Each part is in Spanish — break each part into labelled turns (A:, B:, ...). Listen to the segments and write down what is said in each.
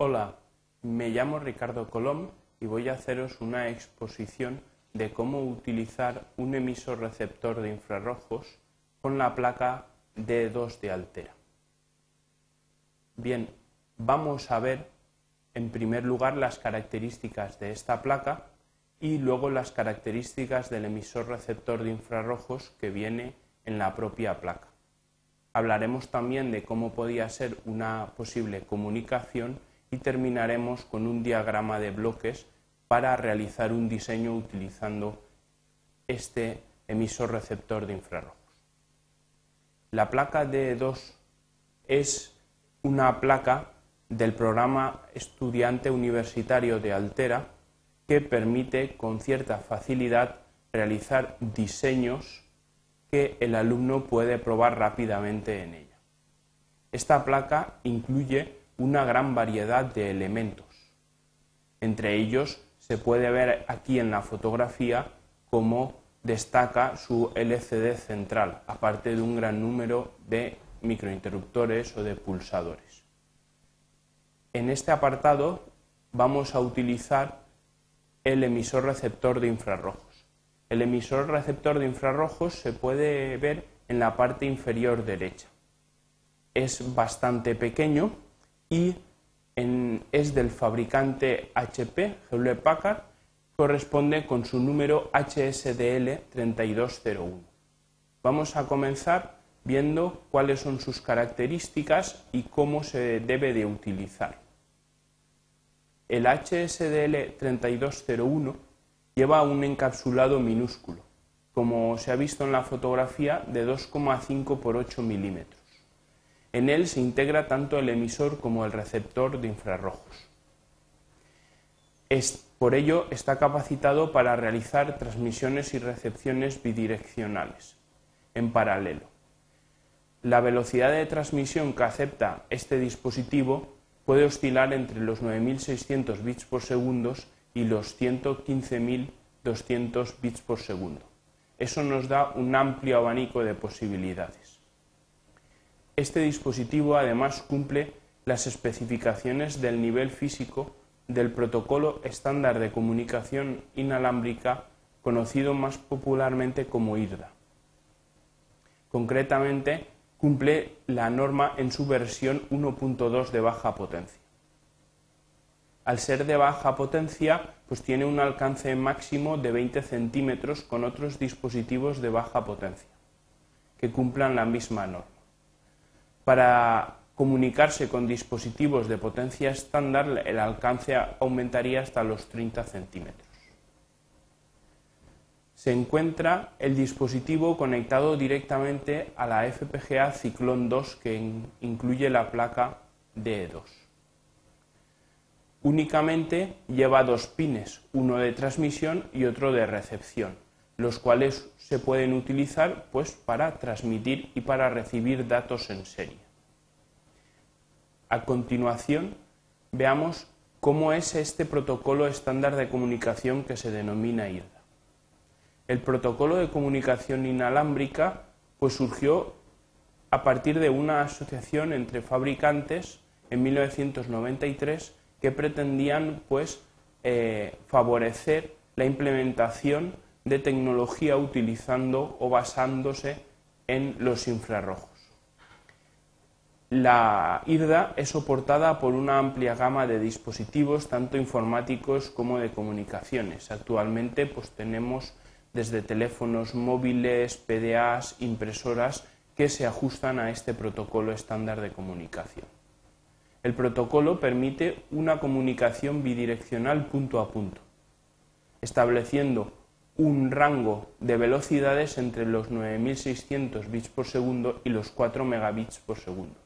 A: Hola, me llamo Ricardo Colom y voy a haceros una exposición de cómo utilizar un emisor receptor de infrarrojos con la placa D2 de Altera. Bien, vamos a ver en primer lugar las características de esta placa y luego las características del emisor receptor de infrarrojos que viene en la propia placa. Hablaremos también de cómo podía ser una posible comunicación y terminaremos con un diagrama de bloques para realizar un diseño utilizando este emisor receptor de infrarrojos. La placa D2 es una placa del programa estudiante universitario de Altera que permite con cierta facilidad realizar diseños que el alumno puede probar rápidamente en ella. Esta placa incluye una gran variedad de elementos. Entre ellos se puede ver aquí en la fotografía cómo destaca su LCD central, aparte de un gran número de microinterruptores o de pulsadores. En este apartado vamos a utilizar el emisor receptor de infrarrojos. El emisor receptor de infrarrojos se puede ver en la parte inferior derecha. Es bastante pequeño y es del fabricante HP, Hewlett Packard, corresponde con su número HSDL 3201. Vamos a comenzar viendo cuáles son sus características y cómo se debe de utilizar. El HSDL 3201 lleva un encapsulado minúsculo, como se ha visto en la fotografía, de 2,5 por 8 milímetros. En él se integra tanto el emisor como el receptor de infrarrojos. por ello está capacitado para realizar transmisiones y recepciones bidireccionales en paralelo. La velocidad de transmisión que acepta este dispositivo puede oscilar entre los 9.600 bits por segundo y los 115.200 bits por segundo. Eso nos da un amplio abanico de posibilidades. Este dispositivo además cumple las especificaciones del nivel físico del protocolo estándar de comunicación inalámbrica conocido más popularmente como IRDA. Concretamente, cumple la norma en su versión 1.2 de baja potencia. Al ser de baja potencia, pues tiene un alcance máximo de 20 centímetros con otros dispositivos de baja potencia, que cumplan la misma norma. Para comunicarse con dispositivos de potencia estándar, el alcance aumentaría hasta los 30 centímetros. Se encuentra el dispositivo conectado directamente a la FPGA Ciclón 2 que incluye la placa DE2. Únicamente lleva dos pines, uno de transmisión y otro de recepción los cuales se pueden utilizar pues, para transmitir y para recibir datos en serie. A continuación, veamos cómo es este protocolo estándar de comunicación que se denomina IRDA. El protocolo de comunicación inalámbrica pues, surgió a partir de una asociación entre fabricantes en 1993 que pretendían pues, eh, favorecer la implementación de tecnología utilizando o basándose en los infrarrojos. La IRDA es soportada por una amplia gama de dispositivos, tanto informáticos como de comunicaciones. Actualmente pues, tenemos desde teléfonos móviles, PDAs, impresoras que se ajustan a este protocolo estándar de comunicación. El protocolo permite una comunicación bidireccional punto a punto, estableciendo un rango de velocidades entre los 9600 bits por segundo y los 4 megabits por segundo.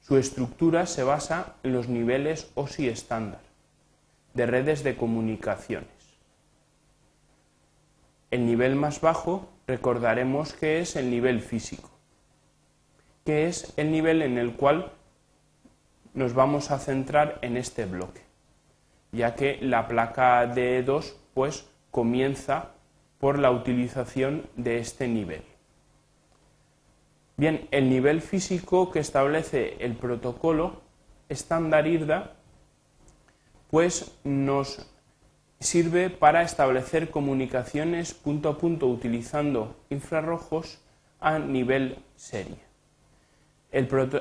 A: Su estructura se basa en los niveles OSI estándar de redes de comunicaciones. El nivel más bajo recordaremos que es el nivel físico, que es el nivel en el cual nos vamos a centrar en este bloque, ya que la placa D2 pues comienza por la utilización de este nivel. Bien, el nivel físico que establece el protocolo estándar IRDA pues nos sirve para establecer comunicaciones punto a punto utilizando infrarrojos a nivel serie.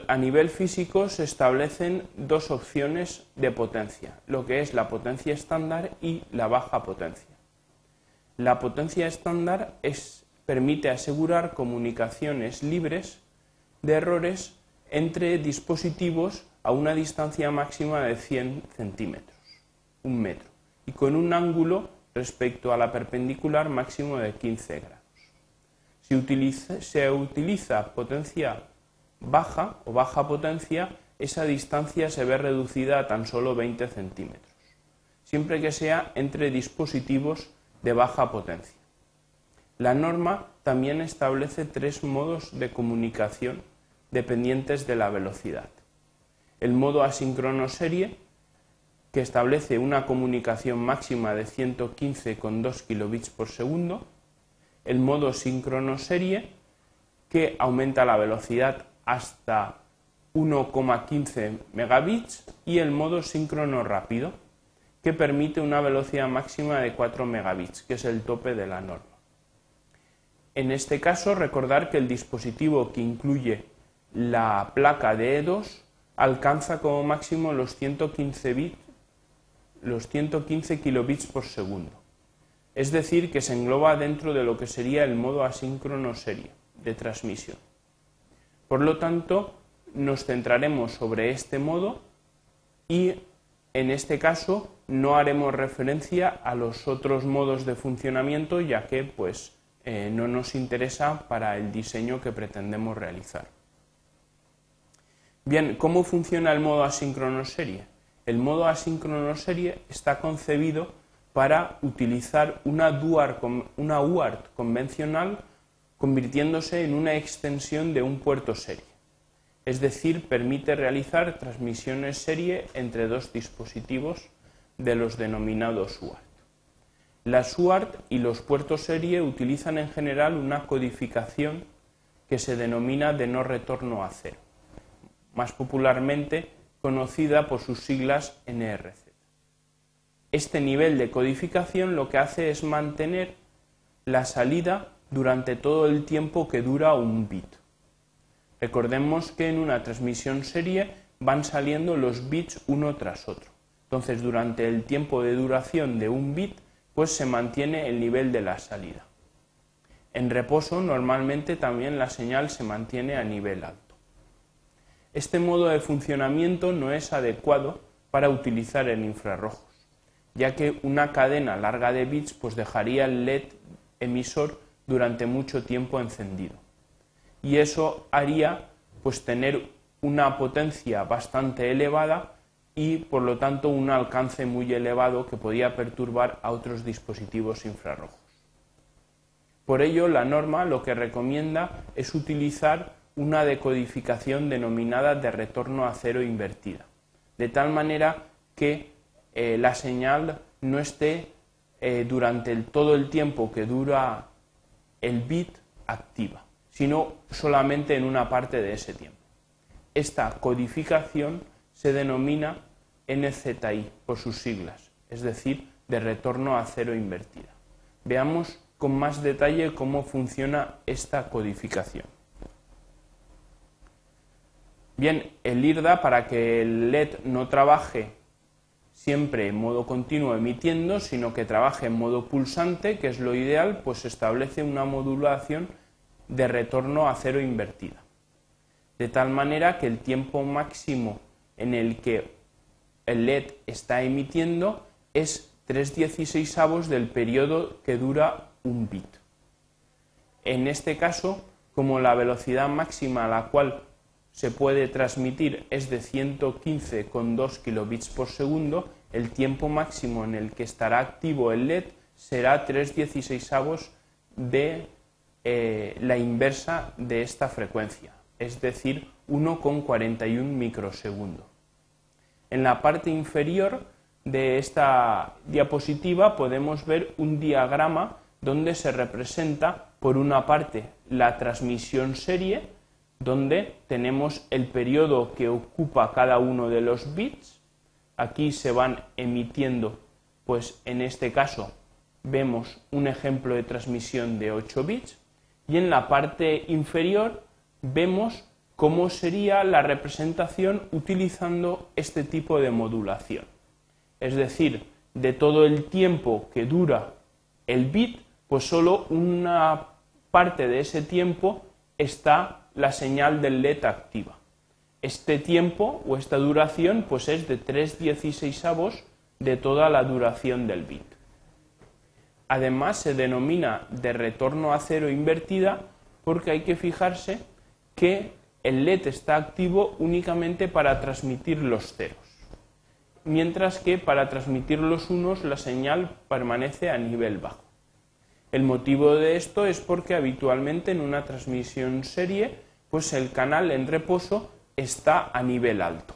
A: a nivel físico se establecen dos opciones de potencia, lo que es la potencia estándar y la baja potencia. La potencia estándar permite asegurar comunicaciones libres de errores entre dispositivos a una distancia máxima de 100 centímetros, un metro, y con un ángulo respecto a la perpendicular máximo de 15 grados. Si se utiliza potencia baja o baja potencia, esa distancia se ve reducida a tan solo 20 centímetros, siempre que sea entre dispositivos de baja potencia. La norma también establece tres modos de comunicación dependientes de la velocidad. El modo asíncrono serie, que establece una comunicación máxima de 115,2 kilobits por segundo, el modo síncrono serie, que aumenta la velocidad hasta 1,15 megabits, y el modo síncrono rápido, que permite una velocidad máxima de 4 megabits, que es el tope de la norma. En este caso, recordar que el dispositivo que incluye la placa de E2 alcanza como máximo los 115, bits, los 115 kilobits por segundo. Es decir, que se engloba dentro de lo que sería el modo asíncrono serie de transmisión. Por lo tanto, nos centraremos sobre este modo y en este caso no haremos referencia a los otros modos de funcionamiento ya que pues eh, no nos interesa para el diseño que pretendemos realizar. Bien, ¿cómo funciona el modo asíncrono serie? El modo asíncrono serie está concebido para utilizar una, una UART convencional convirtiéndose en una extensión de un puerto serie es decir, permite realizar transmisiones serie entre dos dispositivos de los denominados UART. Las UART y los puertos serie utilizan en general una codificación que se denomina de no retorno a cero, más popularmente conocida por sus siglas NRZ. Este nivel de codificación lo que hace es mantener la salida durante todo el tiempo que dura un bit. Recordemos que en una transmisión serie van saliendo los bits uno tras otro. Entonces, durante el tiempo de duración de un bit, pues se mantiene el nivel de la salida. En reposo, normalmente también la señal se mantiene a nivel alto. Este modo de funcionamiento no es adecuado para utilizar en infrarrojos, ya que una cadena larga de bits pues dejaría el LED emisor durante mucho tiempo encendido y eso haría pues tener una potencia bastante elevada y por lo tanto un alcance muy elevado que podía perturbar a otros dispositivos infrarrojos. Por ello, la norma lo que recomienda es utilizar una decodificación denominada de retorno a cero invertida, de tal manera que eh, la señal no esté eh, durante todo el tiempo que dura el bit activa sino solamente en una parte de ese tiempo. Esta codificación se denomina NZI por sus siglas, es decir, de retorno a cero invertida. Veamos con más detalle cómo funciona esta codificación. Bien, el IRDA, para que el LED no trabaje siempre en modo continuo emitiendo, sino que trabaje en modo pulsante, que es lo ideal, pues establece una modulación de retorno a cero invertida, de tal manera que el tiempo máximo en el que el LED está emitiendo es 3 avos del periodo que dura un bit. En este caso, como la velocidad máxima a la cual se puede transmitir es de 115,2 kilobits por segundo, el tiempo máximo en el que estará activo el LED será 3 avos de eh, la inversa de esta frecuencia, es decir, 1,41 microsegundo. En la parte inferior de esta diapositiva podemos ver un diagrama donde se representa por una parte la transmisión serie donde tenemos el periodo que ocupa cada uno de los bits. Aquí se van emitiendo, pues en este caso vemos un ejemplo de transmisión de 8 bits y en la parte inferior vemos cómo sería la representación utilizando este tipo de modulación. Es decir, de todo el tiempo que dura el bit, pues solo una parte de ese tiempo está la señal del LED activa. Este tiempo o esta duración pues es de 3 dieciséisavos de toda la duración del bit. Además se denomina de retorno a cero invertida porque hay que fijarse que el LED está activo únicamente para transmitir los ceros, mientras que para transmitir los unos la señal permanece a nivel bajo. El motivo de esto es porque habitualmente en una transmisión serie, pues el canal en reposo está a nivel alto.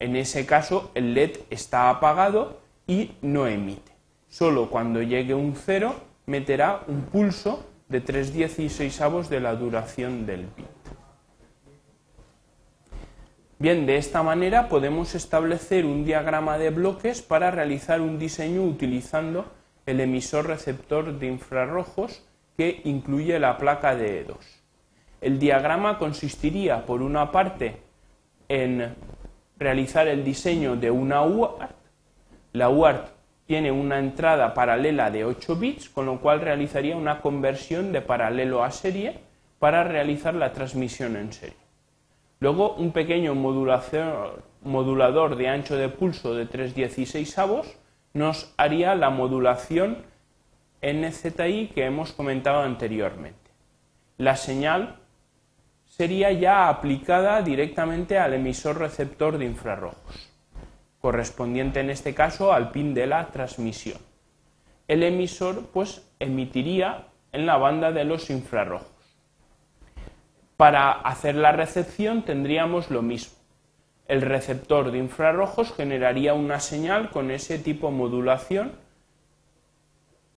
A: En ese caso, el LED está apagado y no emite. Solo cuando llegue un cero meterá un pulso de 3 dieciséisavos de la duración del bit. Bien, de esta manera podemos establecer un diagrama de bloques para realizar un diseño utilizando el emisor receptor de infrarrojos que incluye la placa de E2. El diagrama consistiría, por una parte, en realizar el diseño de una UART. La UART tiene una entrada paralela de 8 bits, con lo cual realizaría una conversión de paralelo a serie para realizar la transmisión en serie. Luego, un pequeño modulador de ancho de pulso de 3 avos nos haría la modulación NZI que hemos comentado anteriormente. La señal sería ya aplicada directamente al emisor receptor de infrarrojos, correspondiente en este caso al pin de la transmisión. El emisor pues emitiría en la banda de los infrarrojos. Para hacer la recepción tendríamos lo mismo el receptor de infrarrojos generaría una señal con ese tipo de modulación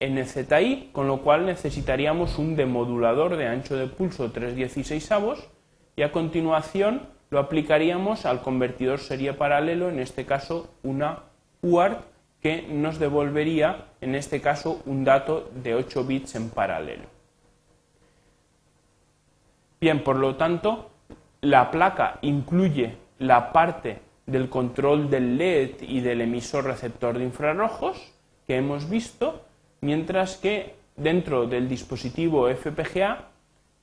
A: NZI, con lo cual necesitaríamos un demodulador de ancho de pulso 316 avos y a continuación lo aplicaríamos al convertidor serie paralelo, en este caso una UART, que nos devolvería, en este caso, un dato de 8 bits en paralelo. Bien, por lo tanto, la placa incluye la parte del control del LED y del emisor receptor de infrarrojos que hemos visto, mientras que dentro del dispositivo FPGA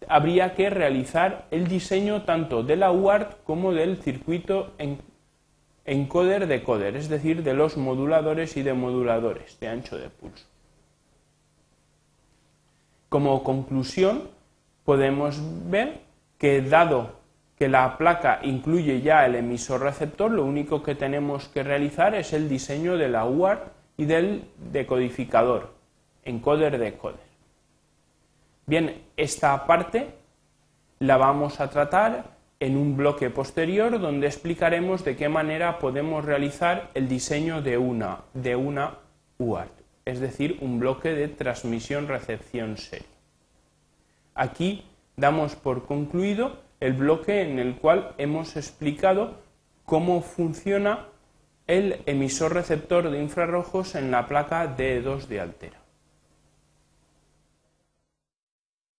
A: habría que realizar el diseño tanto de la UART como del circuito encoder-decoder, es decir, de los moduladores y demoduladores de ancho de pulso. Como conclusión, podemos ver que dado que la placa incluye ya el emisor receptor, lo único que tenemos que realizar es el diseño de la UART y del decodificador, encoder-decoder. Bien, esta parte la vamos a tratar en un bloque posterior donde explicaremos de qué manera podemos realizar el diseño de una, de una UART, es decir, un bloque de transmisión-recepción serie. Aquí damos por concluido el bloque en el cual hemos explicado cómo funciona el emisor receptor de infrarrojos en la placa D2 de Altera.